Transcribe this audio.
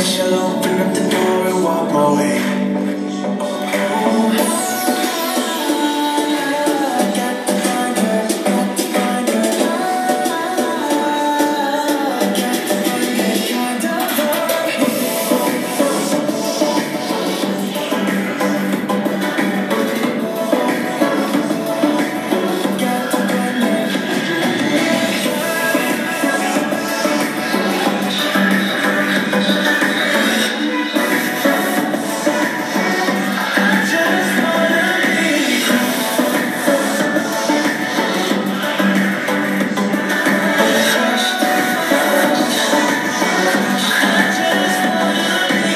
special, up